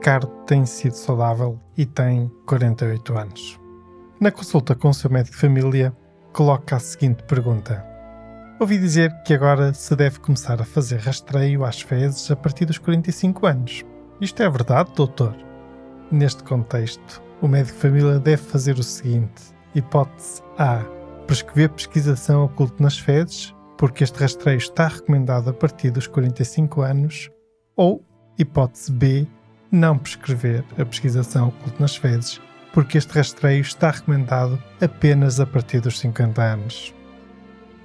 Ricardo tem sido saudável e tem 48 anos. Na consulta com o seu médico de família, coloca a seguinte pergunta: Ouvi dizer que agora se deve começar a fazer rastreio às fezes a partir dos 45 anos. Isto é verdade, doutor? Neste contexto, o médico de família deve fazer o seguinte: hipótese A. Prescrever pesquisação oculta nas fezes, porque este rastreio está recomendado a partir dos 45 anos, ou hipótese B não prescrever a pesquisação oculta nas fezes, porque este rastreio está recomendado apenas a partir dos 50 anos.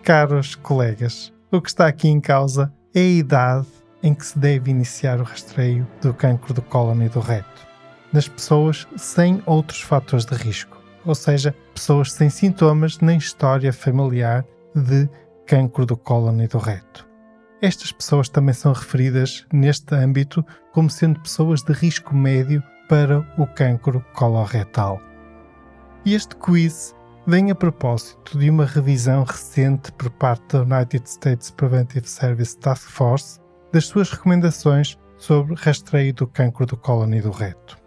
Caros colegas, o que está aqui em causa é a idade em que se deve iniciar o rastreio do cancro do cólon e do reto, nas pessoas sem outros fatores de risco, ou seja, pessoas sem sintomas nem história familiar de cancro do cólon e do reto. Estas pessoas também são referidas neste âmbito como sendo pessoas de risco médio para o cancro coloretal. Este quiz vem a propósito de uma revisão recente por parte da United States Preventive Service Task Force das suas recomendações sobre rastreio do cancro do cólon e do reto.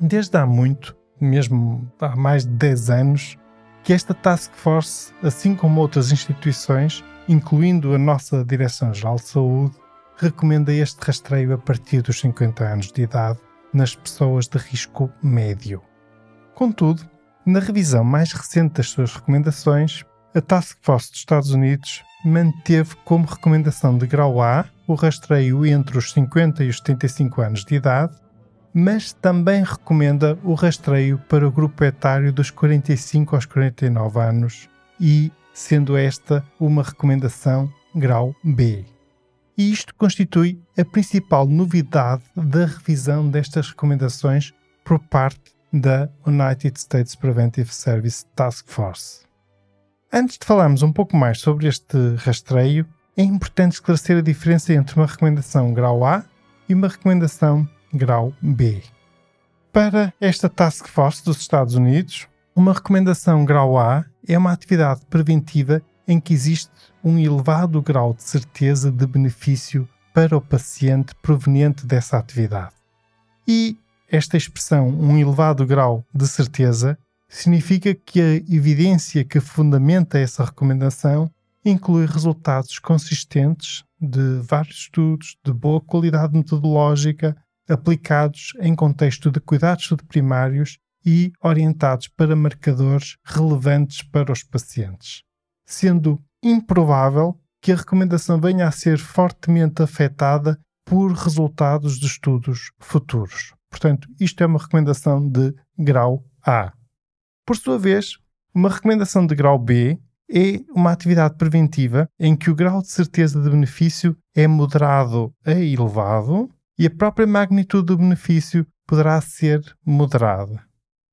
Desde há muito, mesmo há mais de 10 anos, que esta Task Force, assim como outras instituições, incluindo a nossa Direção-Geral de Saúde, recomenda este rastreio a partir dos 50 anos de idade nas pessoas de risco médio. Contudo, na revisão mais recente das suas recomendações, a Task Force dos Estados Unidos manteve como recomendação de grau A o rastreio entre os 50 e os 75 anos de idade, mas também recomenda o rastreio para o grupo etário dos 45 aos 49 anos e sendo esta uma recomendação grau B. E isto constitui a principal novidade da revisão destas recomendações por parte da United States Preventive Service Task Force. Antes de falarmos um pouco mais sobre este rastreio, é importante esclarecer a diferença entre uma recomendação grau A e uma recomendação grau B. Para esta Task Force dos Estados Unidos, uma recomendação grau A é uma atividade preventiva em que existe um elevado grau de certeza de benefício para o paciente proveniente dessa atividade. E esta expressão, um elevado grau de certeza, significa que a evidência que fundamenta essa recomendação inclui resultados consistentes de vários estudos de boa qualidade metodológica aplicados em contexto de cuidados primários e orientados para marcadores relevantes para os pacientes, sendo improvável que a recomendação venha a ser fortemente afetada por resultados de estudos futuros. Portanto, isto é uma recomendação de grau A. Por sua vez, uma recomendação de grau B é uma atividade preventiva em que o grau de certeza de benefício é moderado a elevado e a própria magnitude do benefício poderá ser moderada.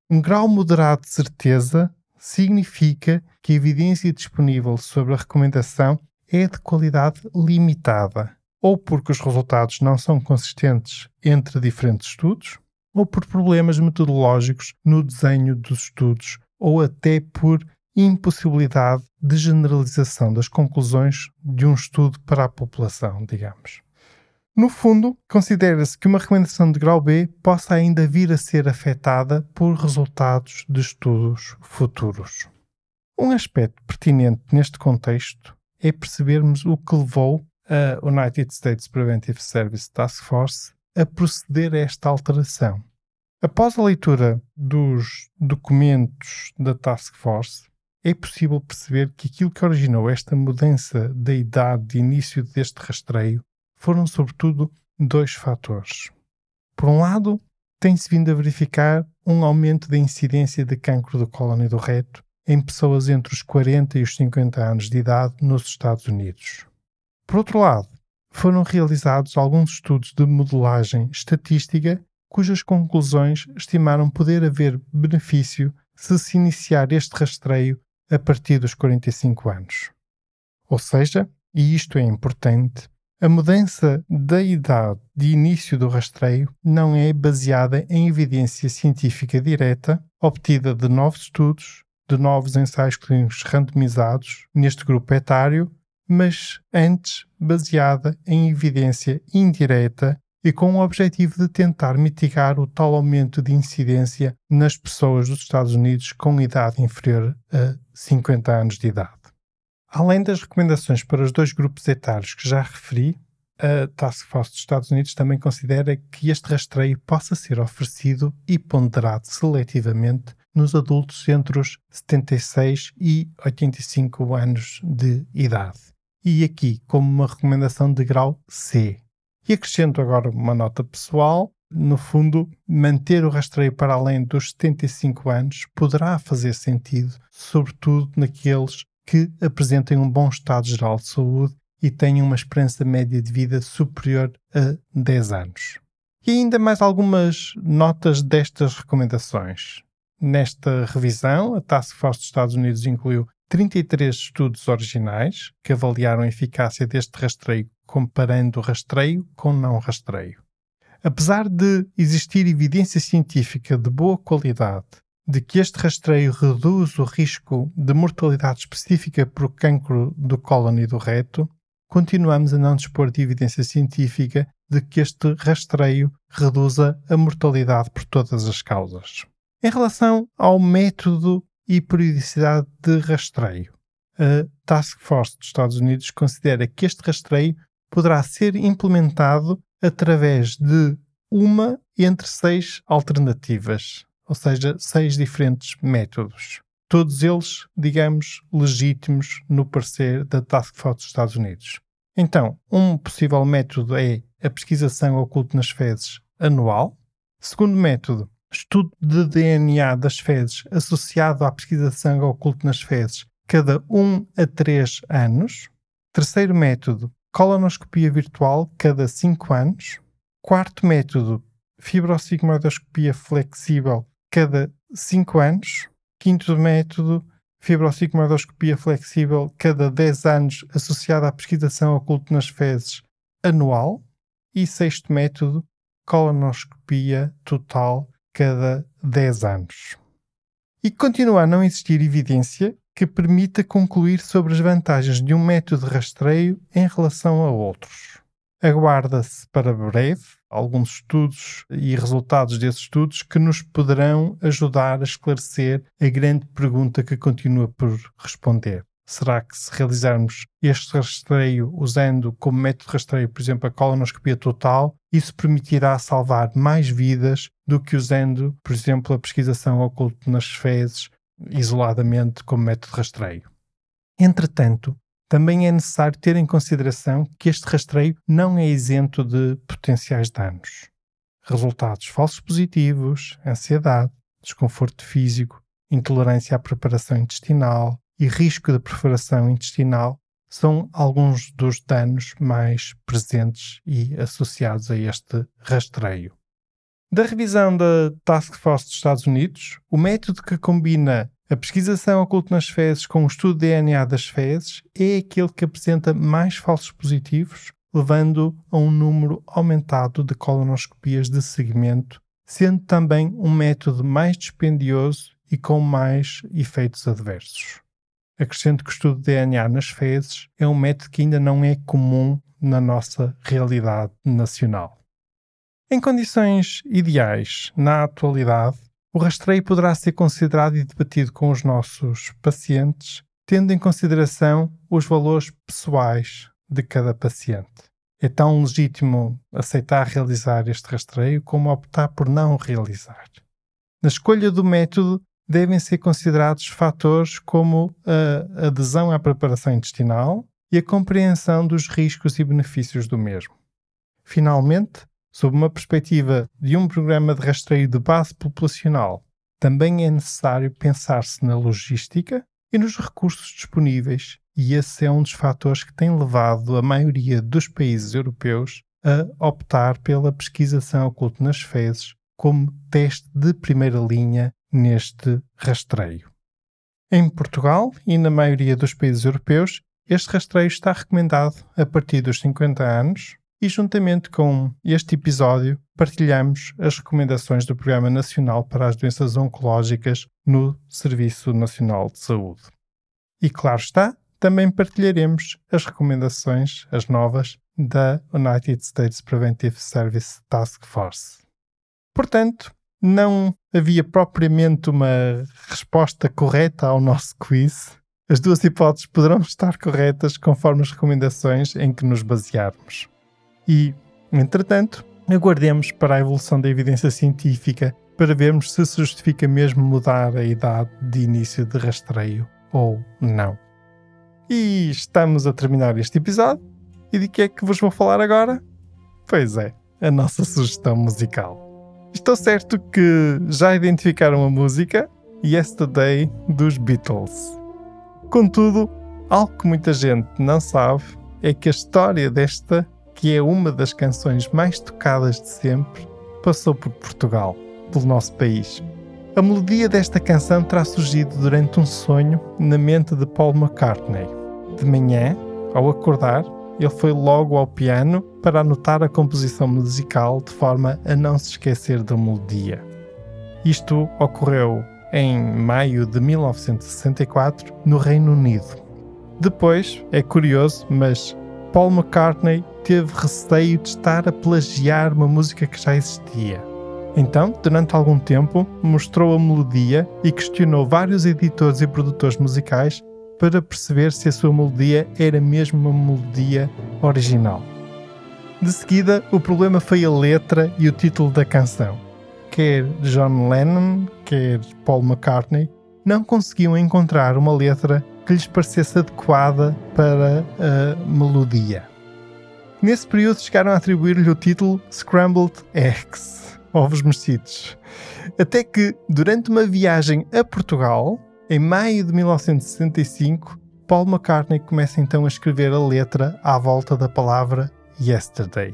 Um grau moderado de certeza significa que a evidência disponível sobre a recomendação é de qualidade limitada, ou porque os resultados não são consistentes entre diferentes estudos, ou por problemas metodológicos no desenho dos estudos, ou até por impossibilidade de generalização das conclusões de um estudo para a população, digamos. No fundo, considera-se que uma recomendação de grau B possa ainda vir a ser afetada por resultados de estudos futuros. Um aspecto pertinente neste contexto é percebermos o que levou a United States Preventive Service Task Force a proceder a esta alteração. Após a leitura dos documentos da Task Force, é possível perceber que aquilo que originou esta mudança da idade de início deste rastreio foram sobretudo dois fatores. Por um lado, tem-se vindo a verificar um aumento da incidência de cancro do cólon e do reto em pessoas entre os 40 e os 50 anos de idade nos Estados Unidos. Por outro lado, foram realizados alguns estudos de modelagem estatística cujas conclusões estimaram poder haver benefício se se iniciar este rastreio a partir dos 45 anos. Ou seja, e isto é importante, a mudança da idade de início do rastreio não é baseada em evidência científica direta obtida de novos estudos, de novos ensaios clínicos randomizados neste grupo etário, mas antes baseada em evidência indireta e com o objetivo de tentar mitigar o tal aumento de incidência nas pessoas dos Estados Unidos com idade inferior a 50 anos de idade. Além das recomendações para os dois grupos etários que já referi, a Task Force dos Estados Unidos também considera que este rastreio possa ser oferecido e ponderado seletivamente nos adultos entre os 76 e 85 anos de idade. E aqui, como uma recomendação de grau C. E acrescento agora uma nota pessoal. No fundo, manter o rastreio para além dos 75 anos poderá fazer sentido, sobretudo naqueles que apresentem um bom estado geral de saúde e tenham uma esperança média de vida superior a 10 anos. E ainda mais algumas notas destas recomendações. Nesta revisão, a Task Force dos Estados Unidos incluiu 33 estudos originais que avaliaram a eficácia deste rastreio comparando rastreio com não rastreio. Apesar de existir evidência científica de boa qualidade de que este rastreio reduz o risco de mortalidade específica por cancro do cólon e do reto, continuamos a não dispor de evidência científica de que este rastreio reduza a mortalidade por todas as causas. Em relação ao método e periodicidade de rastreio, a Task Force dos Estados Unidos considera que este rastreio poderá ser implementado através de uma entre seis alternativas ou seja, seis diferentes métodos. Todos eles, digamos, legítimos no parecer da Task Force dos Estados Unidos. Então, um possível método é a pesquisação oculta nas fezes anual. Segundo método, estudo de DNA das fezes associado à pesquisação oculta nas fezes cada 1 a 3 anos. Terceiro método, colonoscopia virtual cada 5 anos. Quarto método, fibrosigmoidoscopia flexível cada 5 anos. Quinto método, fibrocicomodoscopia flexível cada 10 anos associada à pesquisação oculta nas fezes anual. E sexto método, colonoscopia total cada 10 anos. E continua a não existir evidência que permita concluir sobre as vantagens de um método de rastreio em relação a outros. Aguarda-se para breve alguns estudos e resultados desses estudos que nos poderão ajudar a esclarecer a grande pergunta que continua por responder. Será que se realizarmos este rastreio usando como método de rastreio, por exemplo, a colonoscopia total, isso permitirá salvar mais vidas do que usando, por exemplo, a pesquisação oculta nas fezes isoladamente como método de rastreio? Entretanto, também é necessário ter em consideração que este rastreio não é isento de potenciais danos. Resultados falsos positivos, ansiedade, desconforto físico, intolerância à preparação intestinal e risco de perfuração intestinal são alguns dos danos mais presentes e associados a este rastreio. Da revisão da Task Force dos Estados Unidos, o método que combina a pesquisação oculta nas fezes com o estudo de DNA das fezes é aquele que apresenta mais falsos positivos, levando a um número aumentado de colonoscopias de segmento, sendo também um método mais dispendioso e com mais efeitos adversos. Acrescento que o estudo de DNA nas fezes é um método que ainda não é comum na nossa realidade nacional. Em condições ideais, na atualidade, o rastreio poderá ser considerado e debatido com os nossos pacientes, tendo em consideração os valores pessoais de cada paciente. É tão legítimo aceitar realizar este rastreio como optar por não realizar. Na escolha do método, devem ser considerados fatores como a adesão à preparação intestinal e a compreensão dos riscos e benefícios do mesmo. Finalmente, sob uma perspectiva de um programa de rastreio de base populacional, também é necessário pensar-se na logística e nos recursos disponíveis, e esse é um dos fatores que tem levado a maioria dos países europeus a optar pela pesquisação oculta nas fezes como teste de primeira linha neste rastreio. Em Portugal e na maioria dos países europeus, este rastreio está recomendado a partir dos 50 anos e, juntamente com este episódio, partilhamos as recomendações do Programa Nacional para as Doenças Oncológicas no Serviço Nacional de Saúde. E, claro está, também partilharemos as recomendações, as novas, da United States Preventive Service Task Force. Portanto, não havia propriamente uma resposta correta ao nosso quiz. As duas hipóteses poderão estar corretas conforme as recomendações em que nos basearmos. E, entretanto, aguardemos para a evolução da evidência científica para vermos se se justifica mesmo mudar a idade de início de rastreio ou não. E estamos a terminar este episódio. E de que é que vos vou falar agora? Pois é, a nossa sugestão musical. Estou certo que já identificaram a música Yesterday dos Beatles. Contudo, algo que muita gente não sabe é que a história desta, que é uma das canções mais tocadas de sempre, passou por Portugal, pelo nosso país. A melodia desta canção terá surgido durante um sonho na mente de Paul McCartney. De manhã, ao acordar, ele foi logo ao piano para anotar a composição musical de forma a não se esquecer da melodia. Isto ocorreu em maio de 1964 no Reino Unido. Depois, é curioso, mas Paul McCartney teve receio de estar a plagiar uma música que já existia. Então, durante algum tempo, mostrou a melodia e questionou vários editores e produtores musicais para perceber se a sua melodia era mesmo uma melodia original. De seguida, o problema foi a letra e o título da canção. Quer John Lennon, quer Paul McCartney não conseguiam encontrar uma letra que lhes parecesse adequada para a melodia. Nesse período chegaram a atribuir-lhe o título Scrambled Eggs, ovos mexidos. Até que, durante uma viagem a Portugal, em maio de 1965, Paul McCartney começa então a escrever a letra à volta da palavra Yesterday.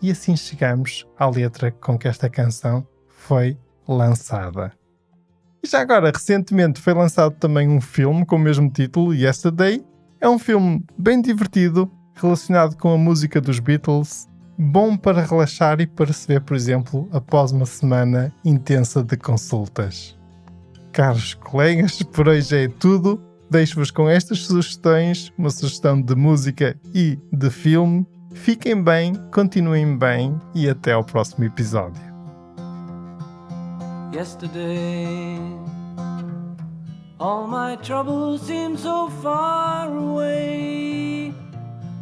E assim chegamos à letra com que esta canção foi lançada. E já agora, recentemente foi lançado também um filme com o mesmo título, Yesterday. É um filme bem divertido, relacionado com a música dos Beatles, bom para relaxar e para se ver, por exemplo, após uma semana intensa de consultas. Caros colegas, por hoje é tudo. Deixo-vos com estas sugestões, uma sugestão de música e de filme. Fiquem bem, continuem bem e até ao próximo episódio. Yesterday, all my troubles seem so far away.